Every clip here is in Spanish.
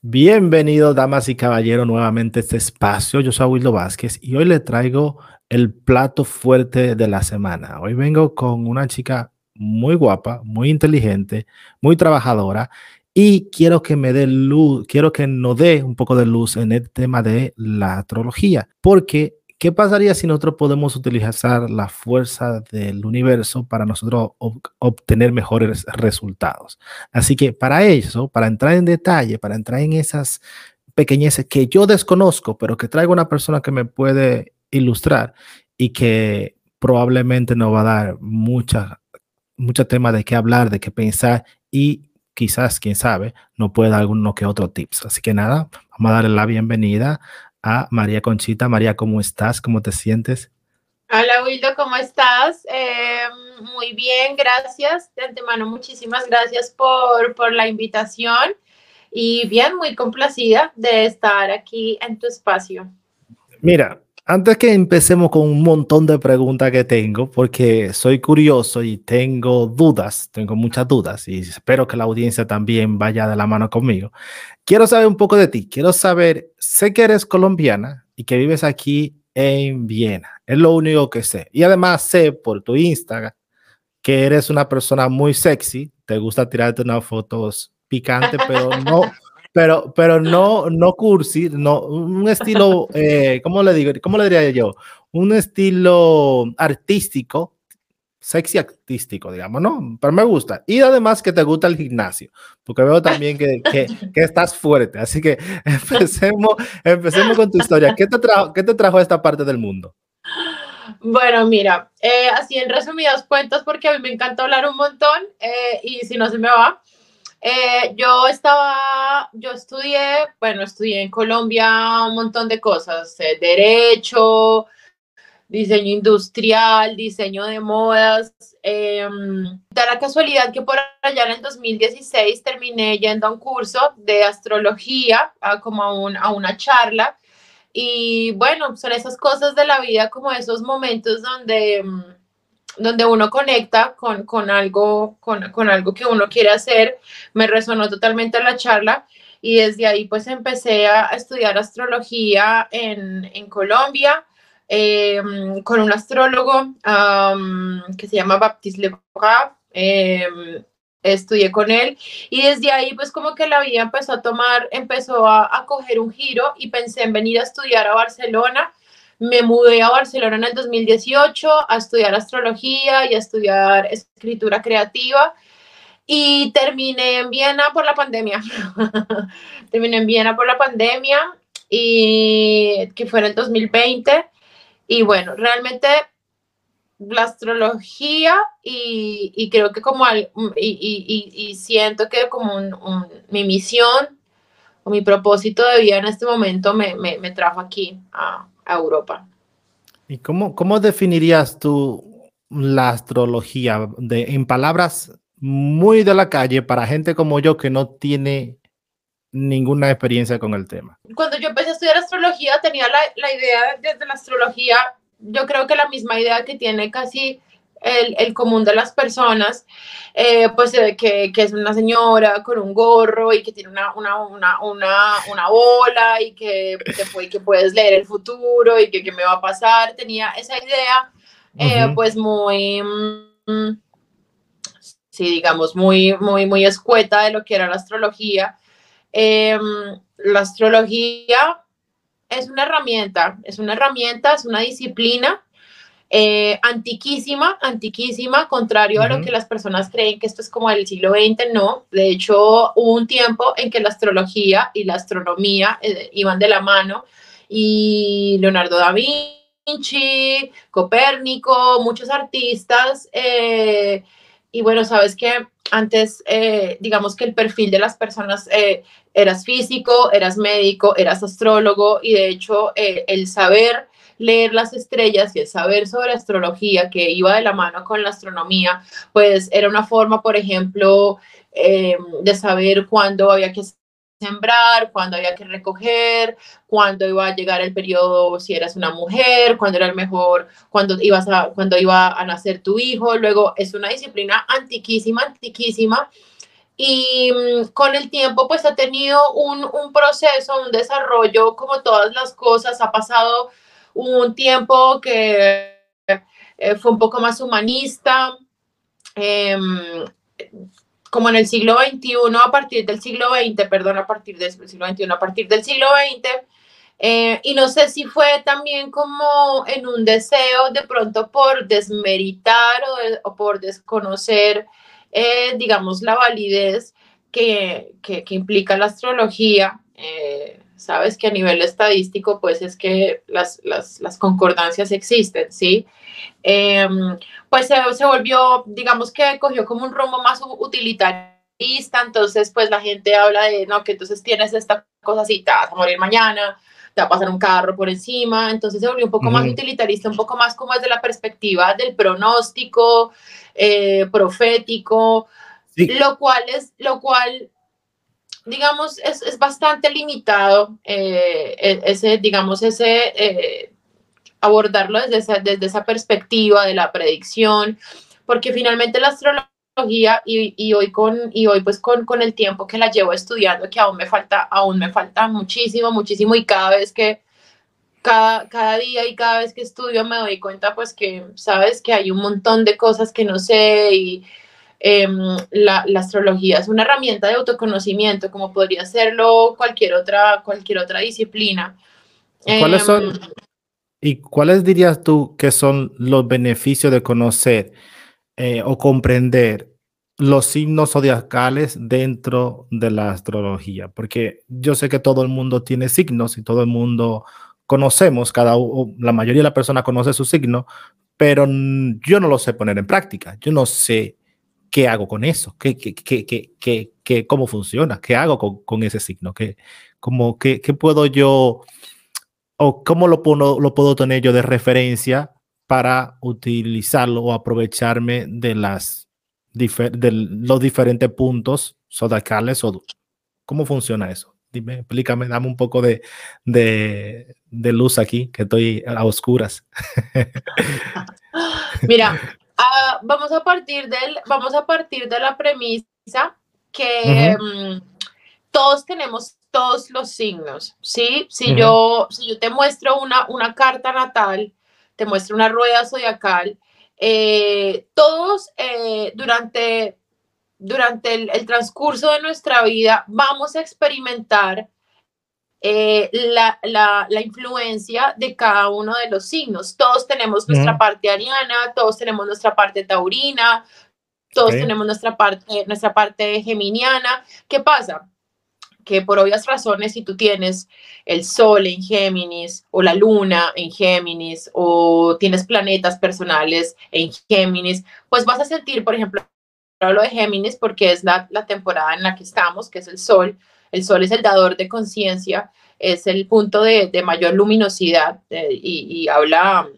Bienvenidos, damas y caballeros, nuevamente a este espacio. Yo soy Wildo Vázquez y hoy le traigo el plato fuerte de la semana. Hoy vengo con una chica muy guapa, muy inteligente, muy trabajadora y quiero que me dé luz, quiero que nos dé un poco de luz en el tema de la astrología, porque ¿qué pasaría si nosotros podemos utilizar la fuerza del universo para nosotros obtener mejores resultados? Así que para eso, para entrar en detalle, para entrar en esas pequeñeces que yo desconozco, pero que traigo una persona que me puede ilustrar y que probablemente nos va a dar mucha, mucho tema de qué hablar, de qué pensar y quizás, quién sabe, no puede dar alguno que otro tips. Así que nada, vamos a darle la bienvenida a María Conchita. María, ¿cómo estás? ¿Cómo te sientes? Hola Wildo, ¿cómo estás? Eh, muy bien, gracias. De antemano, muchísimas gracias por, por la invitación y bien, muy complacida de estar aquí en tu espacio. Mira, antes que empecemos con un montón de preguntas que tengo, porque soy curioso y tengo dudas, tengo muchas dudas y espero que la audiencia también vaya de la mano conmigo. Quiero saber un poco de ti. Quiero saber, sé que eres colombiana y que vives aquí en Viena. Es lo único que sé. Y además sé por tu Instagram que eres una persona muy sexy. Te gusta tirarte unas fotos picantes, pero no pero, pero no, no cursi, no, un estilo, eh, ¿cómo le digo? ¿Cómo le diría yo? Un estilo artístico, sexy artístico, digamos, ¿no? Pero me gusta. Y además que te gusta el gimnasio, porque veo también que, que, que estás fuerte. Así que empecemos, empecemos con tu historia. ¿Qué te, trajo, ¿Qué te trajo a esta parte del mundo? Bueno, mira, eh, así en resumidas cuentas, porque a mí me encanta hablar un montón eh, y si no se me va, eh, yo estaba, yo estudié, bueno, estudié en Colombia un montón de cosas, eh, derecho, diseño industrial, diseño de modas. Eh, da la casualidad que por allá en el 2016 terminé yendo a un curso de astrología, a, como a, un, a una charla. Y bueno, son esas cosas de la vida, como esos momentos donde... Donde uno conecta con, con algo, con, con, algo que uno quiere hacer. Me resonó totalmente la charla y desde ahí pues empecé a estudiar astrología en, en Colombia em, con un astrólogo que se llama Baptiste Lebrun. Eh, estudié con él y desde ahí pues como que la vida empezó a tomar, empezó a, a coger un giro y pensé en venir a estudiar a Barcelona me mudé a Barcelona en el 2018 a estudiar astrología y a estudiar escritura creativa y terminé en Viena por la pandemia. terminé en Viena por la pandemia y que fue en el 2020 y bueno, realmente la astrología y, creo que como y, siento que como mi misión o mi propósito de vida en este momento me, me, me trajo aquí a, Europa. ¿Y cómo, cómo definirías tú la astrología de, en palabras muy de la calle para gente como yo que no tiene ninguna experiencia con el tema? Cuando yo empecé a estudiar astrología tenía la, la idea desde la astrología, yo creo que la misma idea que tiene casi el, el, común de las personas, eh, pues se ve que, que, es una señora con un gorro y que tiene una, una, una, una, una bola y que, que, que, puedes leer el futuro y que, que, me va a pasar. Tenía esa idea, eh, pues muy, mm, sí, digamos, muy, muy, muy escueta de lo que era la astrología. Em, la astrología es una herramienta, es una herramienta, es una disciplina eh, antiquísima, antiquísima, contrario a lo que las personas creen que esto es como del siglo XX, no. De hecho, hubo un tiempo en que la astrología y la astronomía eh, iban de la mano y Leonardo da Vinci, Copérnico, muchos artistas. Eh, y bueno, sabes que antes, digamos que el perfil de las personas, eras físico, eras médico, eras astrólogo y de hecho el saber leer las estrellas y el saber sobre astrología que iba de la mano con la astronomía, pues era una forma, por ejemplo, eh, de saber cuándo había que sembrar, cuándo había que recoger, cuándo iba a llegar el periodo si eras una mujer, cuándo era el mejor, cuándo ibas a, cuándo iba a nacer tu hijo. Luego es una disciplina antiquísima, antiquísima. y mm, con el tiempo pues ha tenido un, un, proceso, un desarrollo como todas las cosas, ha pasado un tiempo que eh, fue un poco más humanista, em, como en el siglo XXI, a partir del siglo XX, perdón, a partir del siglo XXI, a partir del siglo XX, eh, y no sé si fue también como en un deseo de pronto por desmeritar o, o por desconocer eh, digamos, la validez que, que, implica la astrología. Eh, sabes que a nivel estadístico, pues es que las, las, las concordancias existen, ¿sí? Em, pues se, se, volvió, digamos que cogió como un rumbo más utilitarista, entonces pues la gente habla de, no, que entonces tienes esta cosa así, te vas a morir mañana, te va a pasar un carro por encima, entonces se volvió un poco más utilitarista, un poco más como desde la perspectiva del pronóstico, eh, profético, lo cual es, lo cual, digamos, es, es bastante limitado, eh, e, ese, digamos, ese, eh, abordarlo desde esa, desde esa perspectiva de la predicción, porque finalmente la astrología y, y, hoy con y hoy pues con, con el tiempo que la llevo estudiando que aún me falta aún me falta muchísimo muchísimo y cada vez que cada, día y cada vez que estudio me doy cuenta pues que, sabes, que hay un montón de cosas que no sé y em, la, astrología es una herramienta de autoconocimiento como podría serlo cualquier otra, cualquier otra disciplina. ¿Cuáles son, em, ¿Y cuáles dirías tú que son los beneficios de conocer eh, o comprender los signos zodiacales dentro de la astrología? Porque yo sé que todo el mundo tiene signos y todo el mundo conocemos, cada la mayoría de la persona conoce su signo, pero yo no lo sé poner en práctica. Yo no sé qué hago con eso, qué, qué, qué, qué, cómo funciona, qué hago con, con ese signo, qué, cómo, qué puedo yo o cómo lo puedo, lo puedo tener yo de referencia para utilizarlo o aprovecharme de las de los diferentes puntos zodiacales o cómo funciona eso. Dime, explícame, dame un poco de, de, de luz aquí, que estoy a oscuras. Mira, uh, vamos, a partir del, vamos a partir de la premisa que um, todos tenemos todos los signos, ¿sí? Si, uh -huh. yo, si yo te muestro una, una carta natal, te muestro una rueda zodiacal, eh, todos eh, durante durante el, el, transcurso de nuestra vida vamos a experimentar eh, la, la, la, influencia de cada uno de los signos. Todos tenemos nuestra mm. parte ariana, todos tenemos nuestra parte taurina, todos okay. tenemos nuestra parte, nuestra parte geminiana. ¿Qué pasa? Que por obvias razones, si tú tienes el Sol en Géminis o la Luna en Géminis o tienes planetas personales en Géminis, pues vas a sentir, por ejemplo, hablo de Géminis porque es la, la, temporada en la que estamos, que es el sol. El sol es el dador de conciencia, es el punto de, mayor luminosidad eh, y, habla,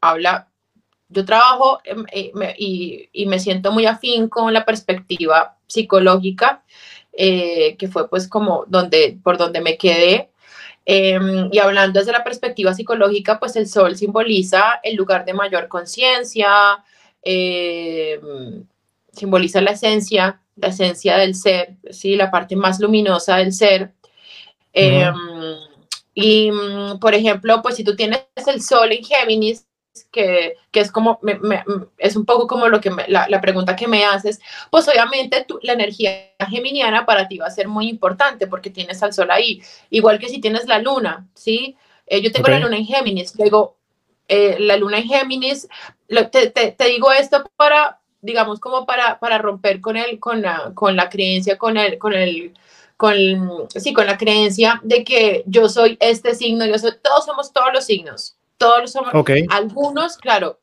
habla, yo trabajo eh, me, y, y, me siento muy afín con la perspectiva psicológica, eh, que fue pues como donde, por donde me quedé. Em, y hablando desde la perspectiva psicológica, pues el sol simboliza el lugar de mayor conciencia, em, simboliza la esencia, la esencia del ser, ¿sí? la parte más luminosa del ser. Eh, y, por ejemplo, pues si tú tienes el sol en Géminis, que, que es como, me, me, es un poco como lo que me, la, la, pregunta que me haces, pues obviamente tu, la energía geminiana para ti va a ser muy importante porque tienes al sol ahí, igual que si tienes la luna, ¿sí? Eh, yo tengo okay. la luna en Géminis, luego eh, la luna en Géminis, lo, te, te, te, digo esto para, digamos, como para, para romper con, el, con, la, con la creencia, con el, con el, con, sí, con la creencia de que yo soy este signo, yo soy, todos somos todos los signos, todos somos, okay. algunos, claro,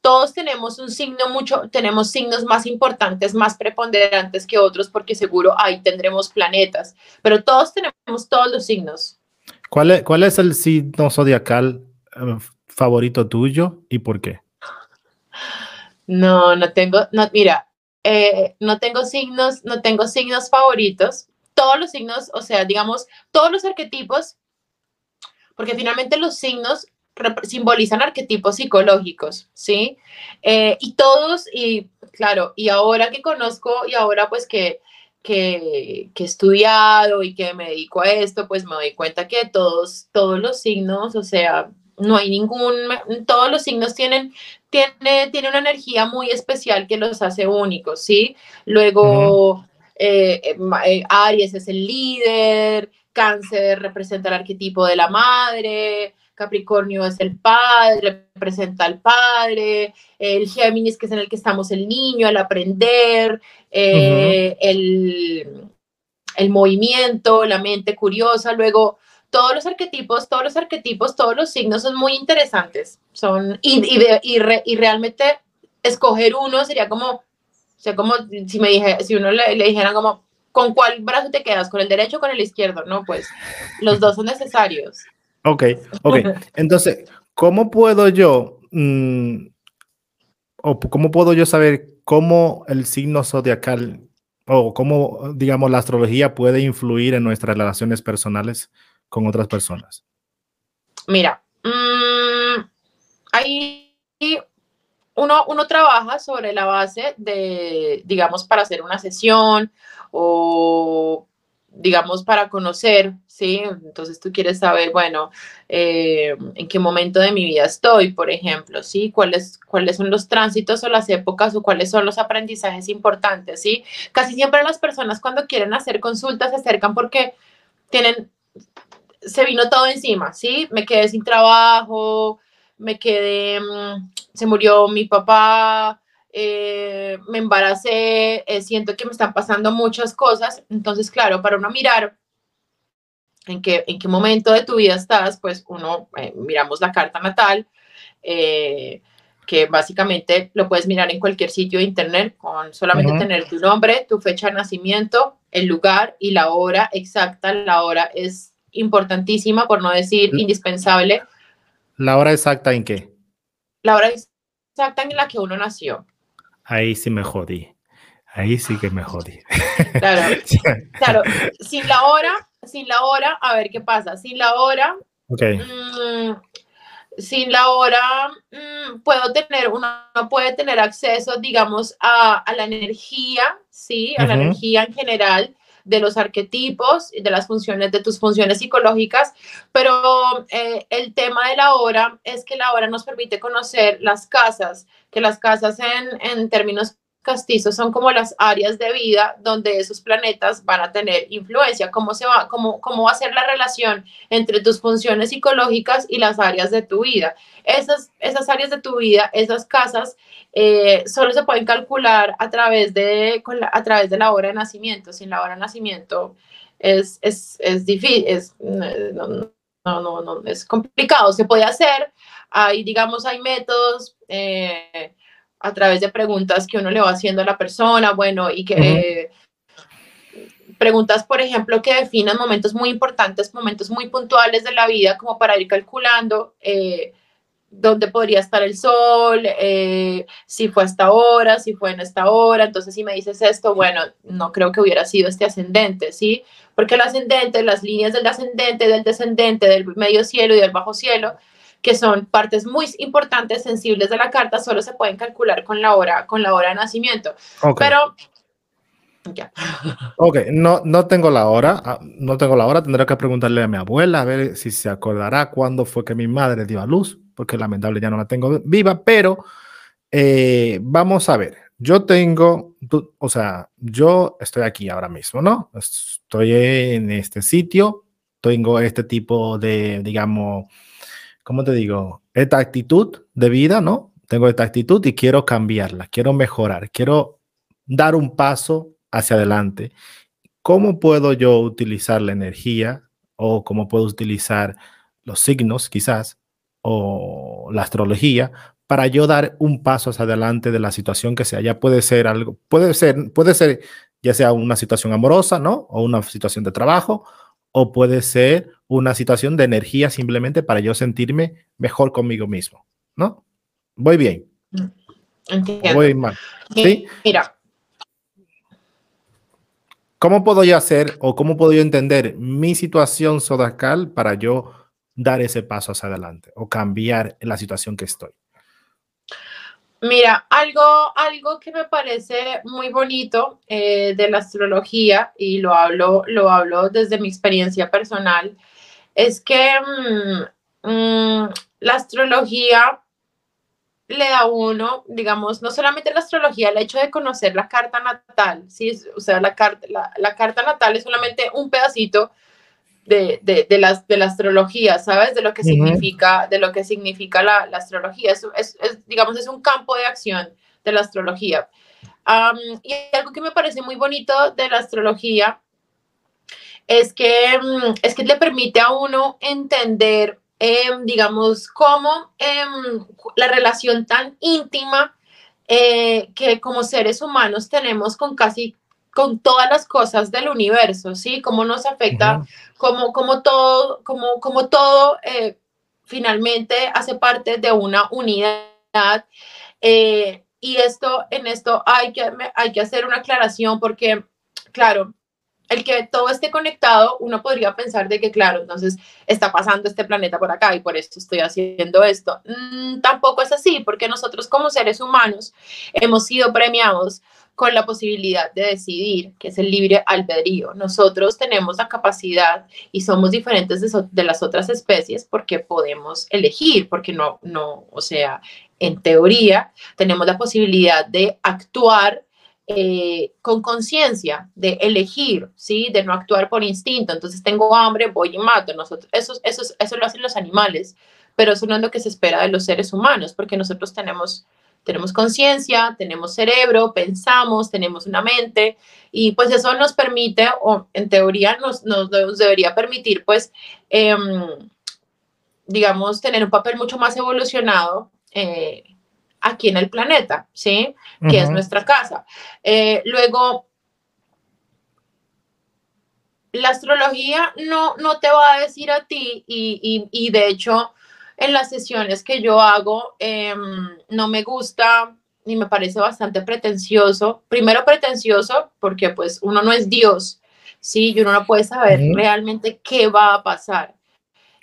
todos tenemos un signo mucho, tenemos signos más importantes, más preponderantes que otros, porque seguro ahí tendremos planetas, pero todos tenemos todos los signos. ¿Cuál es, cuál es el signo zodiacal uh, favorito tuyo y por qué? No, no tengo, no, mira, eh, no tengo signos, no tengo signos favoritos. Todos los signos, o sea, digamos, todos los arquetipos, porque finalmente los signos simbolizan arquetipos psicológicos, ¿sí? Eh, y todos, y claro, y ahora que conozco, y ahora pues que, que, que, he estudiado y que me dedico a esto, pues me doy cuenta que todos, todos los signos, o sea, no hay ningún, todos los signos tienen, tiene, tiene una energía muy especial que los hace únicos, ¿sí? Luego, eh, eh, eh, Aries es el líder, Cáncer representa el arquetipo de la madre, Capricornio es el padre, representa al padre, el Géminis, que es en el que estamos el niño, el aprender, el, el movimiento, la mente curiosa, luego todos los arquetipos, todos los arquetipos, todos los signos son muy interesantes. Son, y, y, y, realmente escoger uno sería como, o sea, como si me dije, si uno le, le dijeran como, ¿con cuál brazo te quedas? ¿Con el derecho o con el izquierdo? No, pues los dos son necesarios. Ok, ok. Entonces, ¿cómo puedo yo, mm, o cómo puedo yo saber cómo el signo zodiacal o cómo, digamos, la astrología puede influir en nuestras relaciones personales? Con otras personas? Mira, mm, ahí uno, uno trabaja sobre la base de, digamos, para hacer una sesión o digamos, para conocer, ¿sí? Entonces tú quieres saber, bueno, eh, en qué momento de mi vida estoy, por ejemplo, ¿sí? ¿Cuáles, ¿Cuáles son los tránsitos o las épocas o cuáles son los aprendizajes importantes, ¿sí? Casi siempre las personas cuando quieren hacer consultas se acercan porque tienen se vino todo encima, ¿sí? Me quedé sin trabajo, me quedé, mm, se murió mi papá, eh, me embaracé, eh, siento que me están pasando muchas cosas. Entonces, claro, para uno mirar en qué, en qué momento de tu vida estás, pues uno eh, miramos la carta natal, que básicamente lo puedes mirar en cualquier sitio de internet con solamente tener tu nombre, tu fecha de nacimiento, el lugar y la hora exacta. La hora es importantísima, por no decir indispensable. ¿La hora exacta en qué? La hora exacta en la que uno nació. Ahí sí me jodí. Ahí sí que me jodí. Claro, claro. Sin la hora, sin la hora, a ver qué pasa. Sin la hora, okay. Mm, sin la hora, mm, puedo tener, uno puede tener acceso, digamos, a, la energía, ¿sí? A la energía en general de los arquetipos, de las funciones, de tus funciones psicológicas, pero eh, el tema de la hora es que la hora nos permite conocer las casas, que las casas en, en términos castizos son como las áreas de vida donde esos planetas van a tener influencia, cómo, se va, cómo, cómo va a ser la relación entre tus funciones psicológicas y las áreas de tu vida. Esas, esas áreas de tu vida, esas casas, eh, solo se pueden calcular a través, de, a través de la hora de nacimiento. Sin la hora de nacimiento es, es, es difícil, es, no, no, no, es complicado. Se puede hacer, hay, digamos, hay métodos. Eh, a través de preguntas que uno le va haciendo a la persona, bueno, y que preguntas, por ejemplo, que definan momentos muy importantes, momentos muy puntuales de la vida, como para ir calculando eh, dónde podría estar el sol, eh, si fue hasta ahora, si fue en esta hora, entonces si me dices esto, bueno, no creo que hubiera sido este ascendente, ¿sí? Porque el ascendente, las líneas del ascendente, del descendente, del medio cielo y del bajo cielo, que son partes muy importantes, sensibles de la carta, solo se pueden calcular con la hora, con la hora de nacimiento. Pero ya. Ok, no, no tengo la hora, ah, no tengo la hora, tendré que preguntarle a mi abuela a ver si se acordará cuándo fue que mi madre dio a luz, porque lamentable ya no la tengo viva, pero eh, vamos a ver, yo tengo, o sea, yo estoy aquí ahora mismo, ¿no? Estoy en este sitio, tengo este tipo de, digamos, ¿cómo te digo? Esta actitud de vida, ¿no? Tengo esta actitud y quiero cambiarla, quiero mejorar, quiero dar un paso hacia adelante. ¿Cómo puedo yo utilizar la energía o cómo puedo utilizar los signos quizás o la astrología para yo dar un paso hacia adelante de la situación que sea? Ya puede ser algo, puede ser, puede ser ya sea una situación amorosa, ¿no? O una situación de trabajo o puede ser una situación de energía simplemente para yo sentirme mejor conmigo mismo, ¿no? Voy bien. Mm, entiendo. Voy mal. ¿Sí? Mira. ¿Cómo puedo yo hacer o cómo puedo yo entender mi situación zodiacal para yo dar ese paso hacia adelante o cambiar la situación que estoy? Mira, algo, algo que me parece muy bonito eh, de la astrología, y lo hablo, lo hablo desde mi experiencia personal, es que mm, mm, la astrología le da a uno, digamos, no solamente la astrología, el hecho de conocer la carta natal, ¿sí? o sea, la, carta, la, carta natal es solamente un pedacito de, de, de, la, de la astrología, ¿sabes? De lo que significa, de lo que significa la, la astrología. Es, es, digamos, es un campo de acción de la astrología. y algo que me parece muy bonito de la astrología es que, mm, es que le permite a uno entender, em, digamos, cómo em, la relación tan íntima eh, que como seres humanos tenemos con casi con todas las cosas del universo, ¿sí? Cómo nos afecta, cómo, como todo, como, como todo eh, finalmente hace parte de una unidad. Eh, y esto, en esto hay que, hay que hacer una aclaración porque, claro, el que todo esté conectado, uno podría pensar de que, claro, entonces está pasando este planeta por acá y por esto estoy haciendo esto. Mm, tampoco es así, porque nosotros como seres humanos hemos sido premiados con la posibilidad de decidir, que es el libre albedrío. Nosotros tenemos la capacidad y somos diferentes de, las otras especies porque podemos elegir, porque no, no, o sea, en teoría tenemos la posibilidad de actuar eh, con conciencia, de elegir, ¿sí? De no actuar por instinto. Entonces tengo hambre, voy y mato. Nosotros, eso, eso, eso lo hacen los animales, pero eso no es lo que se espera de los seres humanos, porque nosotros tenemos tenemos conciencia, tenemos cerebro, pensamos, tenemos una mente y pues eso nos permite, o en teoría nos, nos debería permitir pues, em, digamos, tener un papel mucho más evolucionado eh, aquí en el planeta, ¿sí? Que es nuestra casa. Eh, luego, la astrología no, no te va a decir a ti y, y, y de hecho en las sesiones que yo hago, em, no me gusta ni me parece bastante pretencioso. Primero pretencioso porque pues uno no es Dios, ¿sí? Y uno no puede saber realmente qué va a pasar.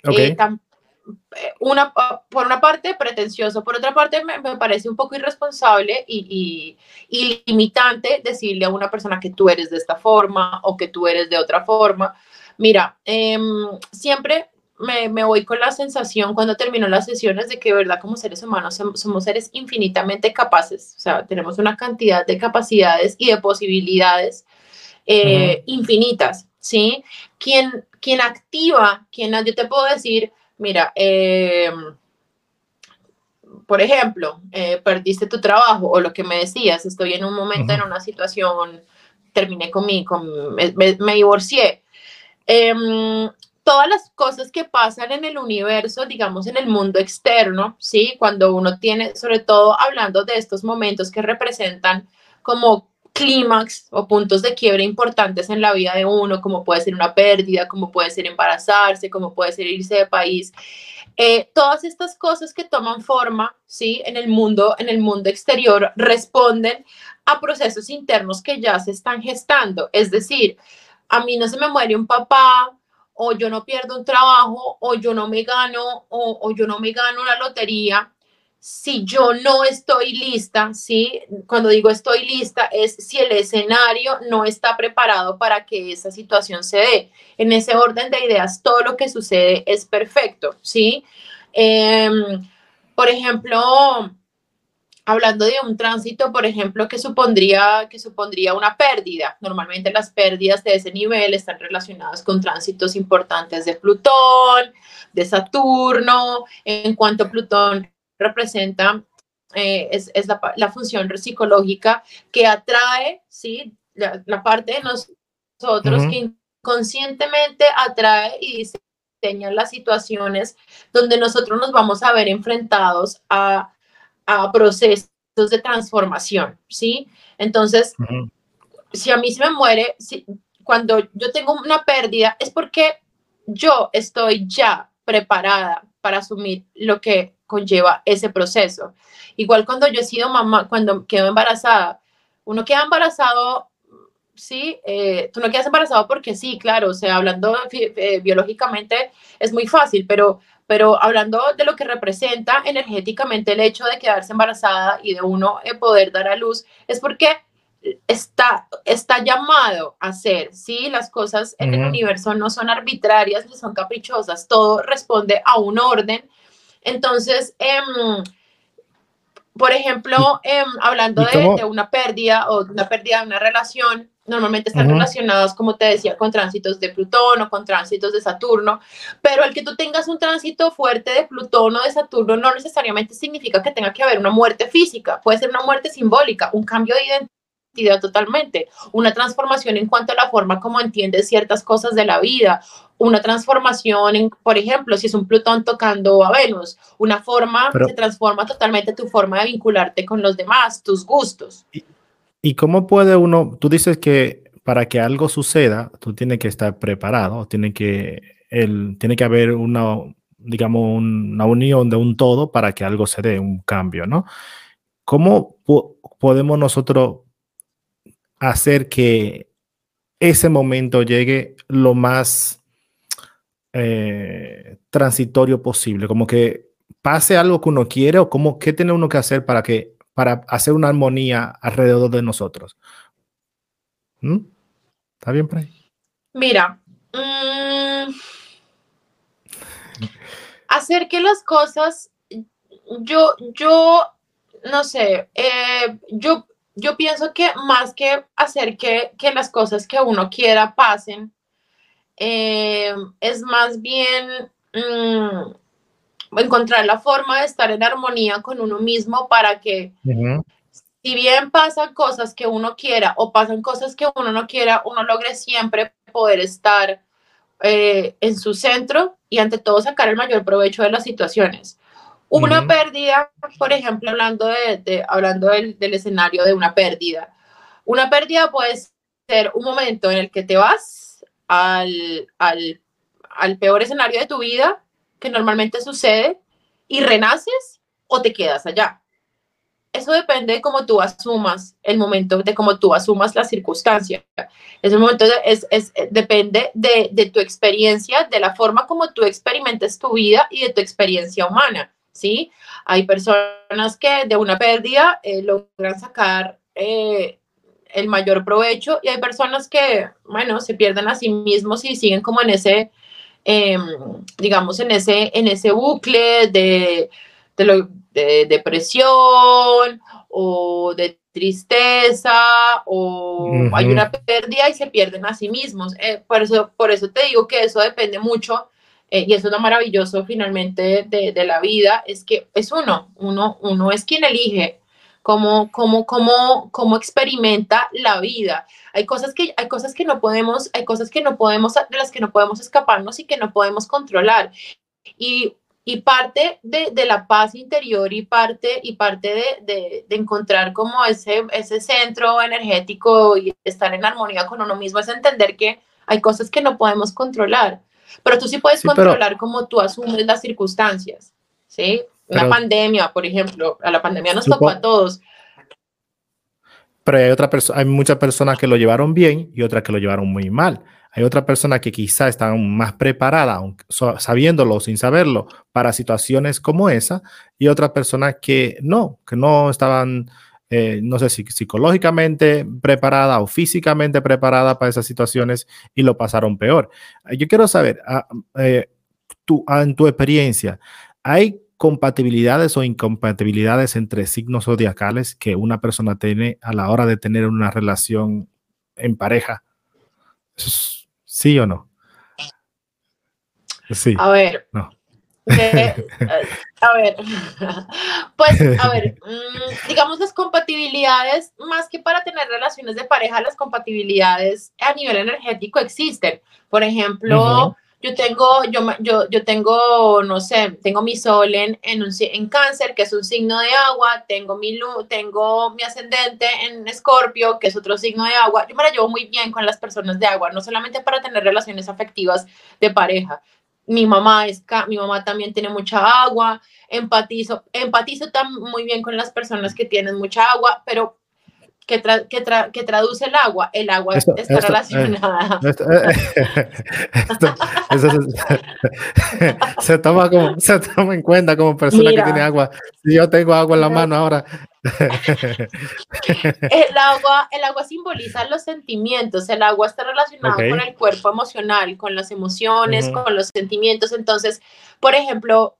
Eh, eh, una, por una parte, pretencioso, por otra parte, me, parece un poco irresponsable y, y, limitante decirle a una persona que tú eres de esta forma o que tú eres de otra forma. Mira, em, siempre me, me, voy con la sensación cuando termino las sesiones de que, verdad, como seres humanos somos, seres infinitamente capaces, o sea, tenemos una cantidad de capacidades y de posibilidades eh, infinitas, ¿sí? Quien, quien activa, quien yo te puedo decir, mira, eh, por ejemplo, eh, perdiste tu trabajo o lo que me decías, estoy en un momento, en una situación, terminé con mi, con, me, me divorcié. Em, todas las cosas que pasan en el universo, digamos, en el mundo externo, ¿sí? Cuando uno tiene, sobre todo hablando de estos momentos que representan como clímax o puntos de quiebre importantes en la vida de uno, como puede ser una pérdida, como puede ser embarazarse, como puede ser irse de país. Eh, todas estas cosas que toman forma, ¿sí? En el mundo, en el mundo exterior, responden a procesos internos que ya se están gestando. Es decir, a mí no se me muere un papá, o yo no pierdo un trabajo, o yo no me gano, o, yo no me gano una lotería, si yo no estoy lista, ¿sí? Cuando digo estoy lista, es si el escenario no está preparado para que esa situación se dé. En ese orden de ideas, todo lo que sucede es perfecto, ¿sí? Em, por ejemplo, hablando de un tránsito, por ejemplo, que supondría, que supondría una pérdida. Normalmente las pérdidas de ese nivel están relacionadas con tránsitos importantes de Plutón, de Saturno, en cuanto Plutón representa, eh, es, la, función psicológica que atrae, ¿sí? La, parte de nosotros que inconscientemente atrae y diseña las situaciones donde nosotros nos vamos a ver enfrentados a a procesos de transformación, ¿sí? Entonces, si a mí se me muere, si, cuando yo tengo una pérdida, es porque yo estoy ya preparada para asumir lo que conlleva ese proceso. Igual cuando yo he sido mamá, cuando quedo embarazada, uno queda embarazado ¿sí? Eh, tú no quedas embarazado porque sí, claro, o sea, hablando eh, biológicamente es muy fácil, pero, pero hablando de lo que representa energéticamente el hecho de quedarse embarazada y de uno eh, poder dar a luz, es porque está, está llamado a ser, ¿sí? Las cosas en el universo no son arbitrarias ni son caprichosas, todo responde a un orden. Entonces, eh, por ejemplo, em, hablando de, una pérdida o una pérdida de una relación, normalmente están relacionadas, como te decía, con tránsitos de Plutón o con tránsitos de Saturno, pero el que tú tengas un tránsito fuerte de Plutón o de Saturno no necesariamente significa que tenga que haber una muerte física, puede ser una muerte simbólica, un cambio de identidad totalmente, una transformación en cuanto a la forma como entiendes ciertas cosas de la vida, una transformación, en, por ejemplo, si es un Plutón tocando a Venus, una forma se transforma totalmente tu forma de vincularte con los demás, tus gustos. ¿Y, cómo puede uno, tú dices que para que algo suceda, tú tienes que estar preparado, tiene que, el, tiene que haber una, digamos, una unión de un todo para que algo se dé, un cambio, ¿no? ¿Cómo podemos nosotros hacer que ese momento llegue lo más eh, transitorio posible, como que pase algo que uno quiere o como qué tiene uno que hacer para que para hacer una armonía alrededor de nosotros. ¿Mm? ¿Está bien por? Mira, mm, hacer que las cosas, yo, yo, no sé, eh, yo yo pienso que más que hacer que, las cosas que uno quiera pasen, eh, es más bien mm, encontrar la forma de estar en armonía con uno mismo para que, si bien pasan cosas que uno quiera o pasan cosas que uno no quiera, uno logre siempre poder estar eh, en su centro y ante todo sacar el mayor provecho de las situaciones. Una pérdida, por ejemplo, hablando, de, hablando del, escenario de una pérdida. Una pérdida puede ser un momento en el que te vas al, al, al peor escenario de tu vida, que normalmente sucede, y renaces o te quedas allá. Eso depende de cómo tú asumas el momento, de cómo tú asumas la circunstancia. Ese momento es, es, depende de, de tu experiencia, de la forma como tú experimentes tu vida y de tu experiencia humana. ¿sí? Hay personas que de una pérdida eh, logran sacar eh, el mayor provecho y hay personas que, bueno, se pierden a sí mismos y siguen como en ese, em, digamos, en ese, en ese bucle de, de, depresión o de tristeza o hay una pérdida y se pierden a sí mismos. Eh, por, eso, por eso te digo que eso depende mucho eh, y eso es lo maravilloso finalmente de, la vida, es que es uno, uno, uno es quien elige cómo, cómo, cómo, cómo experimenta la vida. Hay cosas, que, hay cosas que no podemos, hay cosas que no podemos, de las que no podemos escaparnos y que no podemos controlar. Y, y parte de, de, la paz interior y parte, y parte de, de, de, encontrar como ese, ese centro energético y estar en armonía con uno mismo es entender que hay cosas que no podemos controlar pero tú sí puedes controlar cómo tú asumes las circunstancias, ¿sí? Una pandemia, por ejemplo, a la pandemia nos tocó a todos. Pero hay, otra hay muchas personas que lo llevaron bien y otras que lo llevaron muy mal. Hay otras personas que quizás estaban más preparadas, sabiéndolo o sin saberlo, para situaciones como esa, y otras personas que no, que no estaban eh, no sé si psicológicamente preparada o físicamente preparada para esas situaciones y lo pasaron peor. Yo quiero saber, ah, eh, ah, en tu experiencia, ¿hay compatibilidades o incompatibilidades entre signos zodiacales que una persona tiene a la hora de tener una relación en pareja? ¿Sí o no? Sí. A ver, no. Eh, a ver, pues, a ver, mm, digamos las compatibilidades, más que para tener relaciones de pareja, las compatibilidades a nivel energético existen. Por ejemplo, yo tengo, yo, yo, yo tengo, no sé, tengo mi sol en, en, un, en cáncer, que es un signo de agua, tengo mi, tengo mi ascendente en escorpio, que es otro signo de agua. Yo me la llevo muy bien con las personas de agua, no solamente para tener relaciones afectivas de pareja, mi mamá es mi mamá también tiene mucha agua, empatizo, empatizo muy bien con las personas que tienen mucha agua, pero que, que, traduce el agua. El agua está relacionada. se, toma como, se toma en cuenta como persona que tiene agua. Si yo tengo agua en la mano ahora. el, agua, el agua simboliza los sentimientos. El agua está relacionado con el cuerpo emocional, con las emociones, con los sentimientos. Entonces, por ejemplo,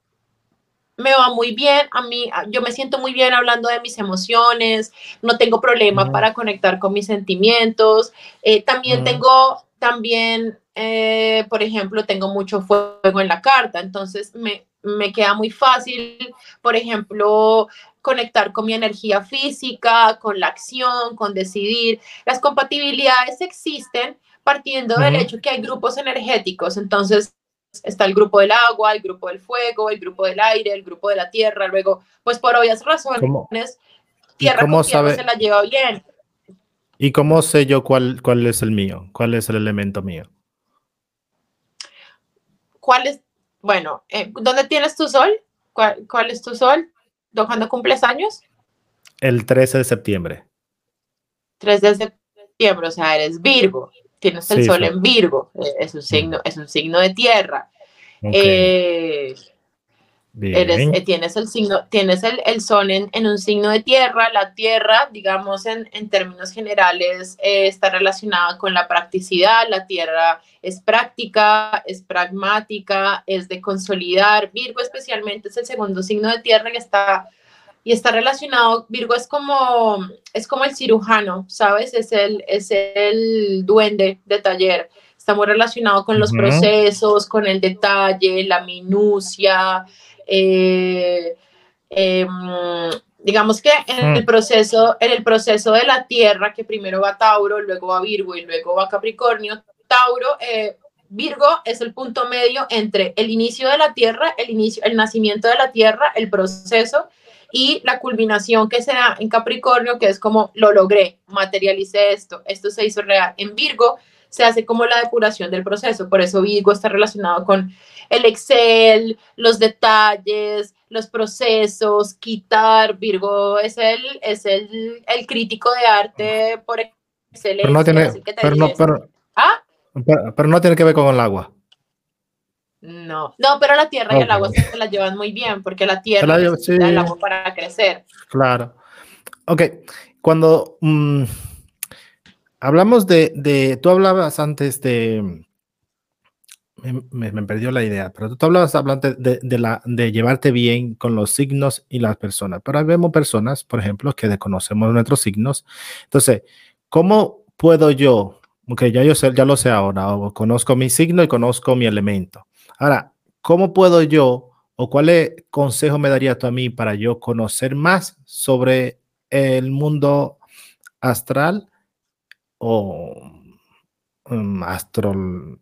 me va muy bien, a mí, yo me siento muy bien hablando de mis emociones, no tengo problema para conectar con mis sentimientos, eh, también tengo, también, eh, por ejemplo, tengo mucho fuego en la carta, entonces me, me queda muy fácil, por ejemplo, conectar con mi energía física, con la acción, con decidir. Las compatibilidades existen partiendo del hecho que hay grupos energéticos, entonces está el grupo del agua, el grupo del fuego, el grupo del aire, el grupo de la tierra, luego, pues por obvias razones, tierra con tierra se la lleva bien. ¿Y cómo sé yo cuál, cuál es el mío? ¿Cuál es el elemento mío? ¿Cuál es? Bueno, eh, ¿dónde tienes tu sol? ¿Cuál, ¿Cuál, es tu sol? ¿Cuándo cumples años? El 13 de septiembre. 3 de septiembre, o sea, eres Virgo tienes el sol en Virgo, eh, es un signo, es un signo de tierra. Eh, eh, tienes el signo, tienes el, sol en, un signo de tierra. La tierra, digamos, en, en términos generales, está relacionada con la practicidad. La tierra es práctica, es pragmática, es de consolidar. Virgo especialmente es el segundo signo de tierra que está y está relacionado, Virgo es como, es como el cirujano, ¿sabes? Es el, es el duende de taller. Está muy relacionado con los procesos, con el detalle, la minucia. Eh, em, digamos que en el proceso, en el proceso de la Tierra, que primero va Tauro, luego va Virgo y luego va Capricornio, Tauro, eh, Virgo es el punto medio entre el inicio de la Tierra, el inicio, el nacimiento de la Tierra, el proceso y la culminación que se da en Capricornio, que es como lo logré, materialicé esto, esto se hizo real. En Virgo se hace como la depuración del proceso, por eso Virgo está relacionado con el Excel, los detalles, los procesos, quitar. Virgo es el, es el, el crítico de arte por excelencia. Pero no tiene, pero, ¿Ah? pero no tiene que ver con el agua. No, no, pero la tierra y el agua se la llevan muy bien porque la tierra necesita el agua para crecer. Claro. Ok, cuando mm, hablamos de, de, tú hablabas antes de, me, me, perdió la idea, pero tú hablabas hablando de, de, la, de llevarte bien con los signos y las personas, pero vemos personas, por ejemplo, que desconocemos nuestros signos. Entonces, ¿cómo puedo yo, aunque ya yo sé, ya lo sé ahora, conozco mi signo y conozco mi elemento? Ahora, ¿cómo puedo yo o cuál consejo me darías tú a mí para yo conocer más sobre el mundo astral o um,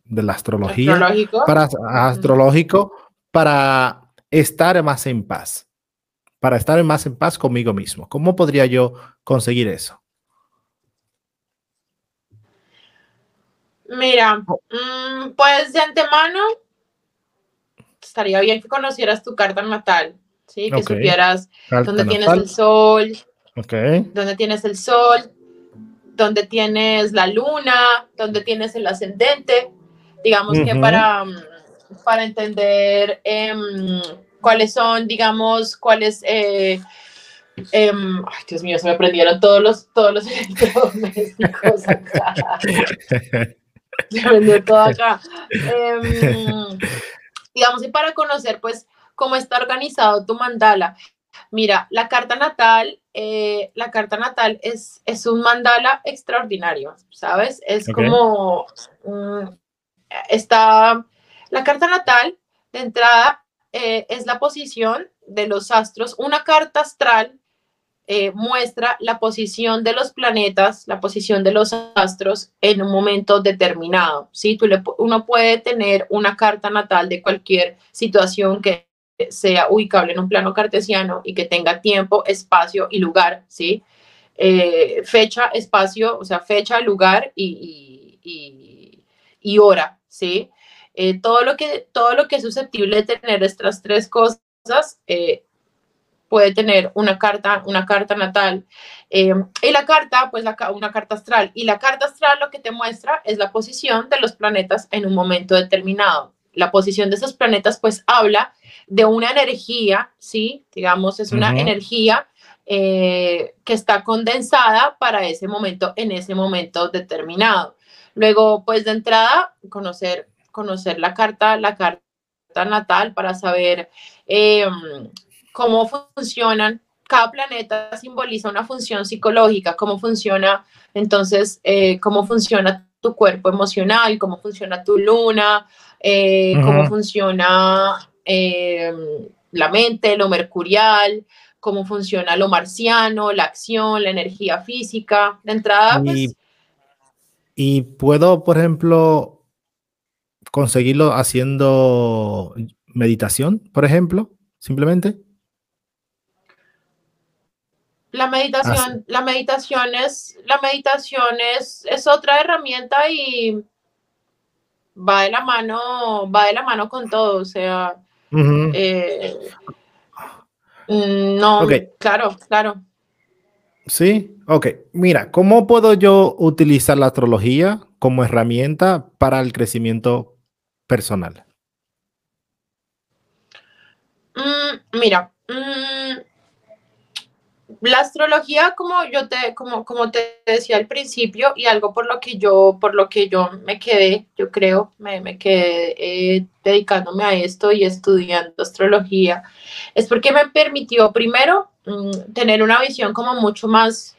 de la astrología ¿Astrológico? para astrológico para estar más en paz, para estar más en paz conmigo mismo. ¿Cómo podría yo conseguir eso? Mira, mm, pues de antemano estaría bien que conocieras tu carta natal, ¿sí? Que supieras dónde tienes el sol, dónde tienes el sol, dónde tienes la luna, dónde tienes el ascendente. Digamos que para, para entender em, cuáles son, digamos, cuáles... Eh, em, ay, Dios mío, se me prendieron todos los, todos los electrodomésticos acá. se prendió todo acá. Digamos, y para conocer, pues, cómo está organizado tu mandala. Mira, la carta natal, eh, la carta natal es, es un mandala extraordinario, ¿sabes? Es como, está, la carta natal de entrada eh, es la posición de los astros, una carta astral eh, muestra la posición de los planetas, la posición de los astros en un momento determinado. ¿sí? Tú le, uno puede tener una carta natal de cualquier situación que sea ubicable en un plano cartesiano y que tenga tiempo, espacio y lugar, ¿sí? Eh, fecha, espacio, o sea, fecha, lugar y, hora, ¿sí? Eh, todo, lo que, todo lo que es susceptible de tener estas tres cosas puede tener una carta, una carta natal. Eh, y la carta, pues la, una carta astral. Y la carta astral lo que te muestra es la posición de los planetas en un momento determinado. La posición de esos planetas, pues habla de una energía, ¿sí? Digamos, es una energía eh, que está condensada para ese momento, en ese momento determinado. Luego, pues de entrada, conocer, conocer la carta, la carta natal para saber em, cómo funcionan. Cada planeta simboliza una función psicológica, cómo funciona, entonces, eh, cómo funciona tu cuerpo emocional, cómo funciona tu luna, eh, cómo funciona em, la mente, lo mercurial, cómo funciona lo marciano, la acción, la energía física. De entrada, pues, y puedo, por ejemplo, conseguirlo haciendo meditación, por ejemplo, simplemente. La meditación, la meditación es, la meditación es, es otra herramienta y va de la mano, va de la mano con todo, o sea, eh, mm, no, claro, claro. Sí, ok. Mira, ¿cómo puedo yo utilizar la astrología como herramienta para el crecimiento personal? Mm, mira, mm, la astrología, como yo te, como, como te decía al principio, y algo por lo que yo, por lo que yo me quedé, yo creo, me, me quedé eh, dedicándome a esto y estudiando astrología, es porque me permitió primero mm, tener una visión como mucho más,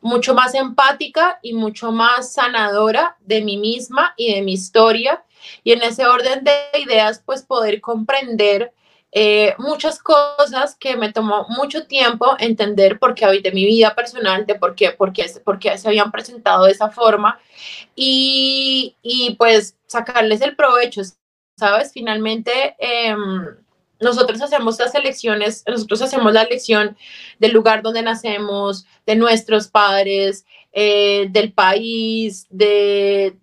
mucho más empática y mucho más sanadora de mí misma y de mi historia. Y en ese orden de ideas, pues poder comprender eh, muchas cosas que me tomó mucho tiempo entender por qué habité mi vida personal, de por qué, por qué, por qué se habían presentado de esa forma y, y pues sacarles el provecho, ¿sabes? Finalmente, em, nosotros hacemos las elecciones, nosotros hacemos la elección del lugar donde nacemos, de nuestros padres, eh, del país, de